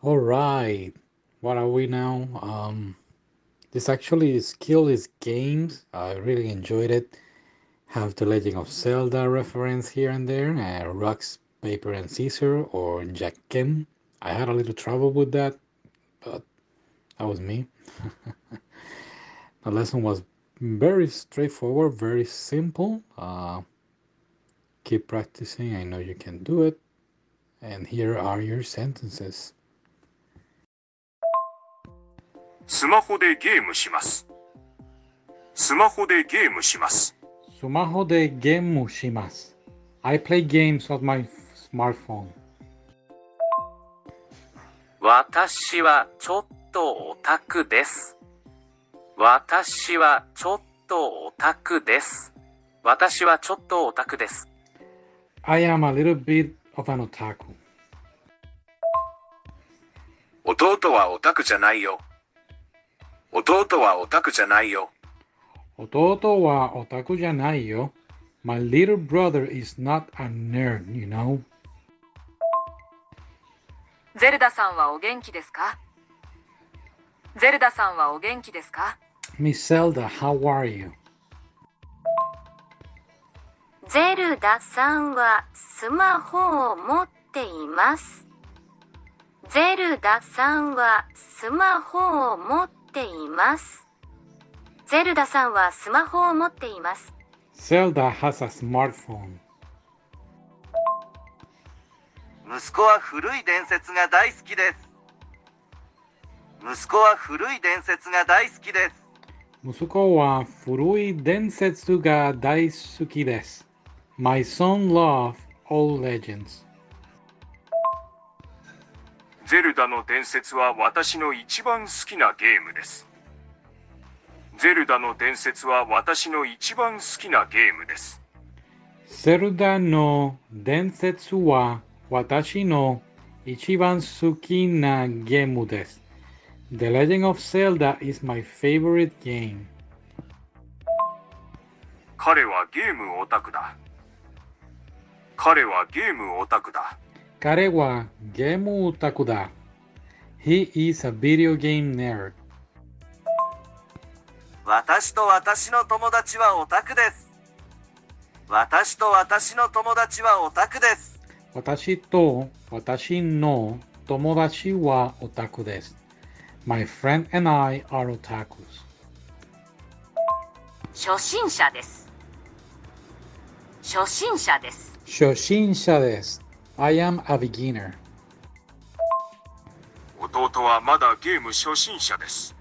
All right. What are we now? Um, this actually is Kill is Games. I really enjoyed it. Have the Legend of Zelda reference here and there. Uh, Rocks, Paper, and Scissor or Jack Ken. I had a little trouble with that, but that was me. the lesson was very straightforward, very simple. Uh, keep practicing. I know you can do it. And here are your sentences. スマホでゲームします。スマホでゲームします。スマホでゲームします。I play games on my smartphone. 私はちょっとオタクです。私はちょっとオタクです。私はちょっとオタクです。I am a little bit of an otaku. 弟はオタクじゃないよ。弟はオタクじゃないよ。弟はオタクじゃないよ。My little brother is not a nerd, you know. ゼルダさんはお元気ですか？ゼルダさんはお元気ですか？Miss Zelda, how are you? ゼルダさんはスマホを持っています。ゼルダさんはスマホを持っています。ゼルダさんはスマホを持っています。Zelda has a smartphone. 息子は古い伝説が大好きです。息子は古い伝説が大好きです。息子は古い伝説が大好きです。My son loves old legends. ゼルダの伝説は私の一番好きなゲームです。ゼルダの伝説は私の一番好きなゲームです。ゼルダの伝説は私の一番好きなゲームです。The Legend of Zelda is my favorite game. 彼はゲームオタクだ。彼はゲームオタクだ。彼はゲームオタクだ。He is a video game nerd. 私と私の友達はオタクです。私と私の友達はオタクです。私と私の友達はオタクです。My friend and I are otakus. 初心者です初心者です初心者です。I am a beginner. 弟はまだゲーム初心者です。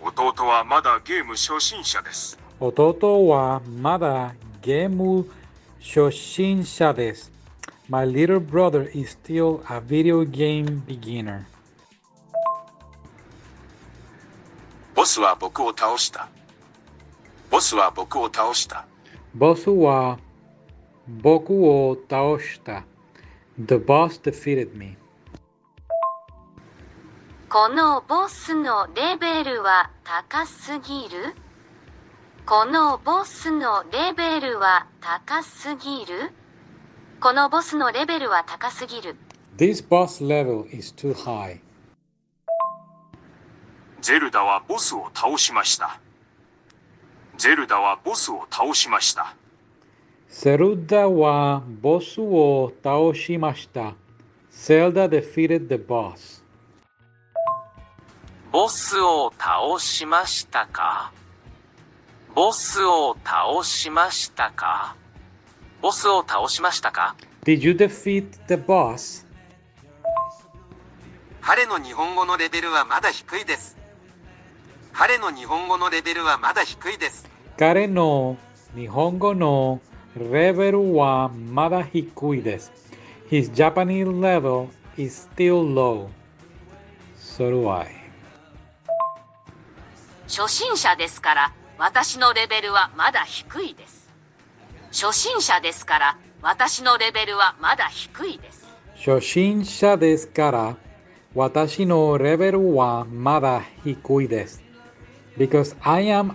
弟はまだゲーム初心者です。弟はまだゲーム初心者です。My little brother is still a video game beginner. ボスは僕を倒した。ボスは僕を倒した。ボスは僕を倒した。The boss defeated me. このボスのレベルは高すぎる？このボスのレベルは高すぎる？このボスのレベルは高すぎる This boss level is too high. ゼルダはボスを倒しました。ゼルダはボスを倒しました。ゼルダはボスを倒しました。Zelda defeated the boss. ボスを倒しましたかボスを倒しましたかボスを倒しましたか Did you defeat the boss? 彼の日本語のレベルはまだ低いです。彼の日本語のレベルはまだ低いです。彼の日本語のレベルはまだ低いです。His Japanese level is still low. So do I. 初心者ですから私のレベルはまだ低いです初心者ですから私のレベルはまだ低いです初心者ですから、私のレベルはまだ低いです。Because I am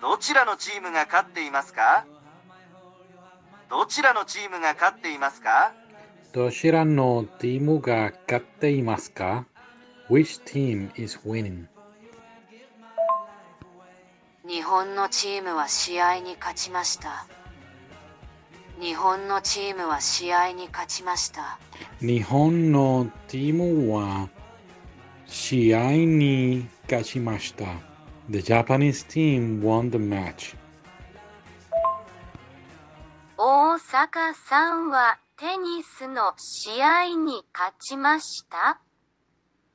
どちらのチームが勝っていますか？どちらのチームが勝っていますか？どちらのチームが勝っていますか？Which team is winning? 日本のチームは試合に勝ちました。日本のチームは試合に勝ちました。日本のチームは試合に勝ちました。The Japanese team won the match. 大阪さんはテニスの試合に勝ちました？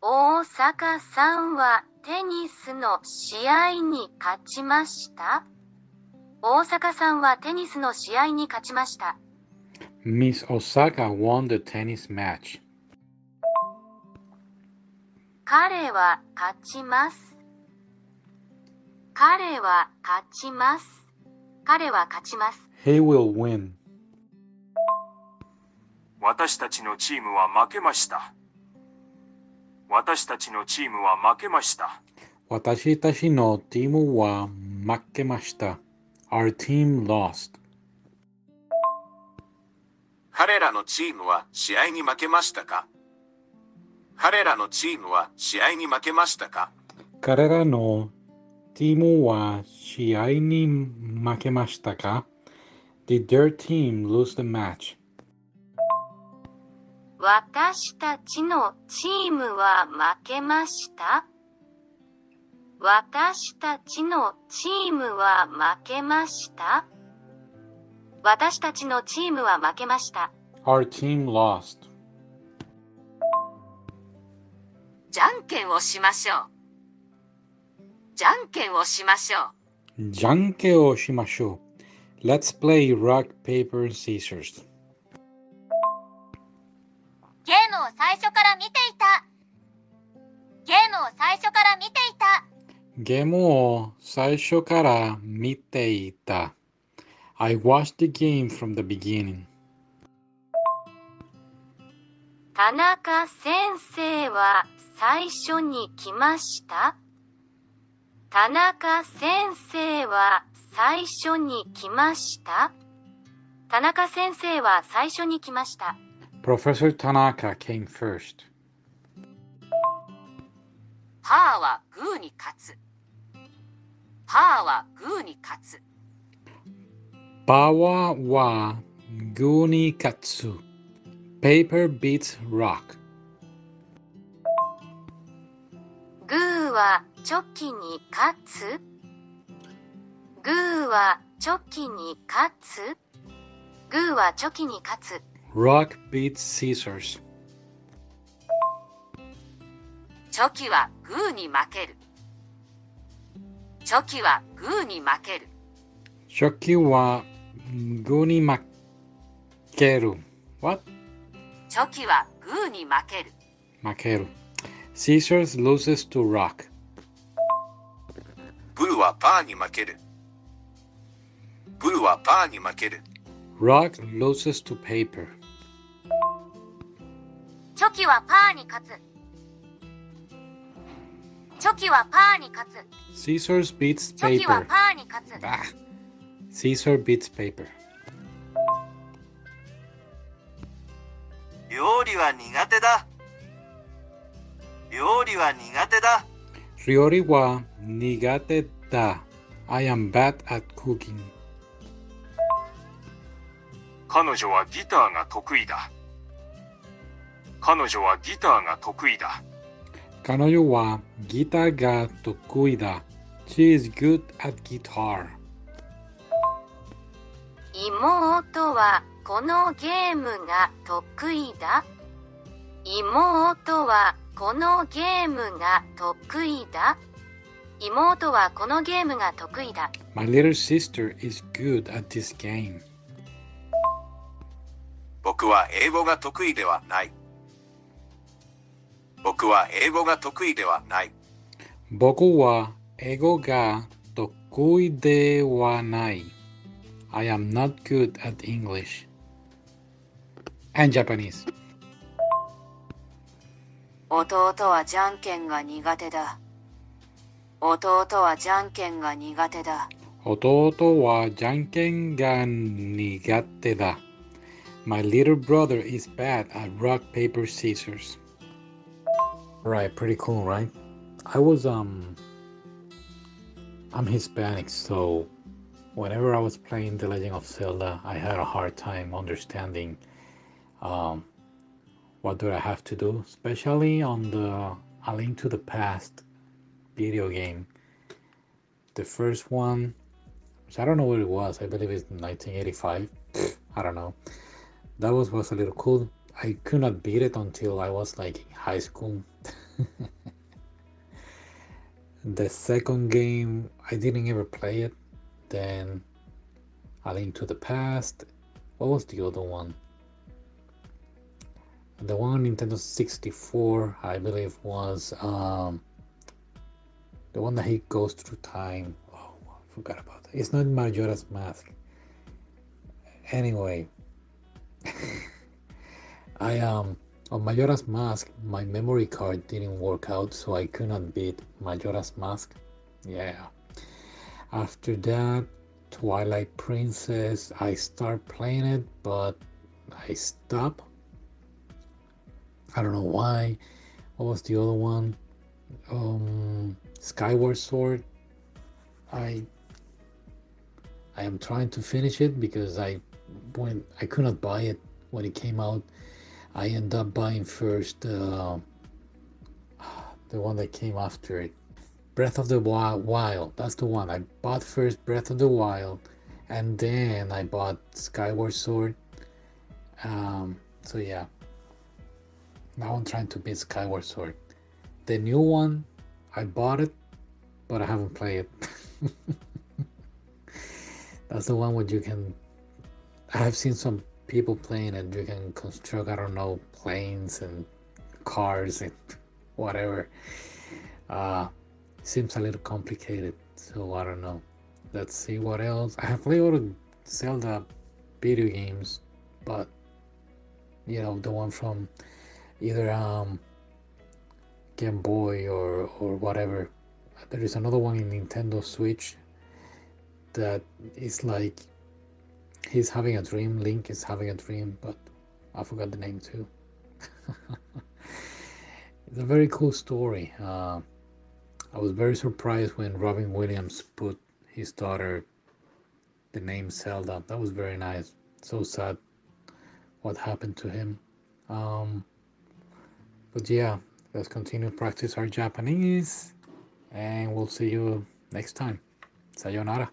大阪さんはテニスの試合に勝ちました？大阪さんはテニスの試合に勝ちました Miss Osaka won the tennis match. 彼は勝ちます彼は勝ちます彼は勝ちます He will win. 私たちのチームは負けました私たちのチームは負けました私たちのチームは負けました。Our team lost. 彼らのチームは試合に負けましたか？彼らのチームは試合に負けましたか？彼らのチームは試合に負けましたか？Did their team lose the match? 私たちのチームは負けました？私たちのチームは負けました？私たちのチームは負けました。Our team lost. じゃんけんをしましょうじゃんけんをしましょうじゃんけんをしましょう。Let's play rock, paper, and scissors. ゲームを最初から見ていたゲームを最初から見ていたゲームを最初から見ていた。I watched the game from the beginning. 田中先生は最初に来ました？田中先生は最初に来ました？田中先生は最初に来ました。Professor Tanaka came first. パーはグーに勝つ。パーはグーに勝つ。パワーはグーに勝つ。Paper beats チョキに勝つグーはチョキに勝つグーはチョキに勝つ Rock beats scissors. チョキはグーに負けるチョキはグーに負ける Shoki wa guni makeru. What? チョキはグーに負ける Makeru. Scissors loses to rock. ブーはパーに負ける。ブーはパーに負ける。Rock loses to paper. チョキはパーに勝つチョキはパーに勝つ Scissors beats チョキは paper. パーに勝つ Ah. Scissor beats paper. 料理は苦手だ料理は苦手だ Ryori wa nigate da. I am bad at cooking. 彼女はギターが得意だ彼女はギターが得意だ。彼女はギターが得意だ。She is good at guitar. 妹はこのゲームが得意だ。妹はこのゲームが得意だ。妹はこのゲームが得意だ。My little sister is good at this game. 僕は英語が得意ではない。僕は英語が得意ではない。僕は英語が得意ではない。I am not good at English. And Japanese. 弟はじゃんけんが苦手だ。弟はじゃんけんが苦手だ。弟はじゃんけんが苦手だ。My little brother is bad at rock, paper, scissors. Right, pretty cool, right? I was, um, I'm Hispanic, so whenever I was playing The Legend of Zelda, I had a hard time understanding um, what do I have to do, especially on the A Link to the Past video game. The first one, which I don't know what it was, I believe it's 1985. I don't know. That was, was a little cool. I could not beat it until I was like in high school. the second game, I didn't ever play it. Then A Link to the Past. What was the other one? The one Nintendo 64, I believe, was um, the one that he goes through time. Oh, I forgot about that. It's not Majora's Mask. Anyway, I um on Majora's Mask, my memory card didn't work out, so I could not beat Majora's Mask. Yeah. After that, Twilight Princess, I start playing it, but I stop. I don't know why. What was the other one? Um, Skyward Sword. I I am trying to finish it because I when I could not buy it when it came out. I end up buying first uh, the one that came after it, Breath of the Wild. That's the one I bought first. Breath of the Wild, and then I bought Skyward Sword. Um, so yeah, now I'm trying to beat Skyward Sword. The new one, I bought it, but I haven't played it. That's the one where you can. I have seen some people playing and you can construct, I don't know, planes and cars and whatever. Uh, seems a little complicated, so I don't know. Let's see what else. I have played all the Zelda video games, but you know, the one from either um, Game Boy or or whatever. There is another one in Nintendo Switch that is like he's having a dream. Link is having a dream, but I forgot the name too. it's a very cool story. Uh, I was very surprised when Robin Williams put his daughter the name Zelda. That was very nice. So sad what happened to him. Um, but yeah, let's continue practice our Japanese, and we'll see you next time. Sayonara.